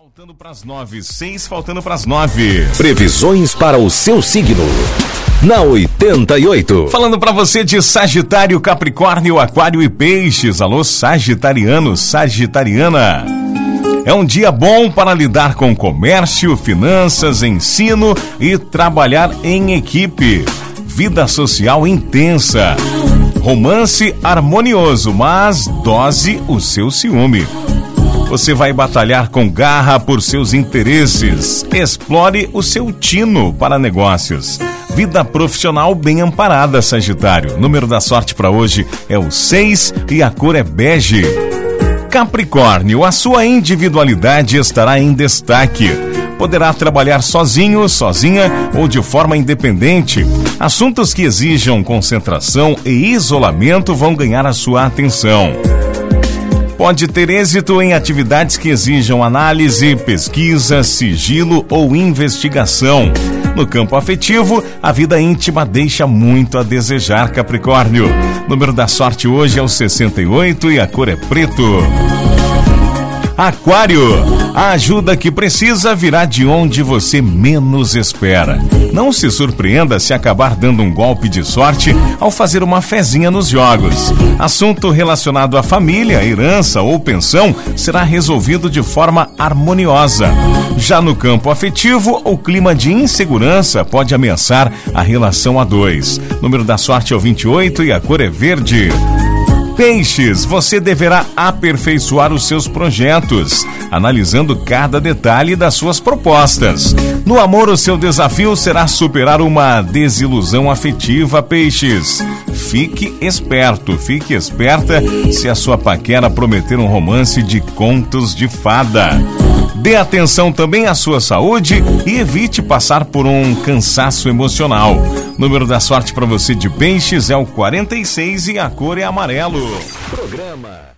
Faltando para as nove, seis faltando para as nove. Previsões para o seu signo. Na 88. Falando para você de Sagitário, Capricórnio, Aquário e Peixes. Alô, Sagitariano, Sagitariana. É um dia bom para lidar com comércio, finanças, ensino e trabalhar em equipe. Vida social intensa. Romance harmonioso, mas dose o seu ciúme. Você vai batalhar com garra por seus interesses. Explore o seu tino para negócios. Vida profissional bem amparada, Sagitário. Número da sorte para hoje é o 6 e a cor é bege. Capricórnio, a sua individualidade estará em destaque. Poderá trabalhar sozinho, sozinha ou de forma independente. Assuntos que exijam concentração e isolamento vão ganhar a sua atenção pode ter êxito em atividades que exijam análise, pesquisa, sigilo ou investigação. No campo afetivo, a vida íntima deixa muito a desejar, Capricórnio. O número da sorte hoje é o 68 e a cor é preto. Aquário, a ajuda que precisa virá de onde você menos espera. Não se surpreenda se acabar dando um golpe de sorte ao fazer uma fezinha nos jogos. Assunto relacionado à família, herança ou pensão será resolvido de forma harmoniosa. Já no campo afetivo, o clima de insegurança pode ameaçar a relação a dois. Número da sorte é o 28 e a cor é verde. Peixes, você deverá aperfeiçoar os seus projetos, analisando cada detalhe das suas propostas. No amor, o seu desafio será superar uma desilusão afetiva, Peixes. Fique esperto, fique esperta se a sua paquera prometer um romance de contos de fada. Dê atenção também à sua saúde e evite passar por um cansaço emocional. Número da sorte para você de peixes é o 46 e a cor é amarelo. Programa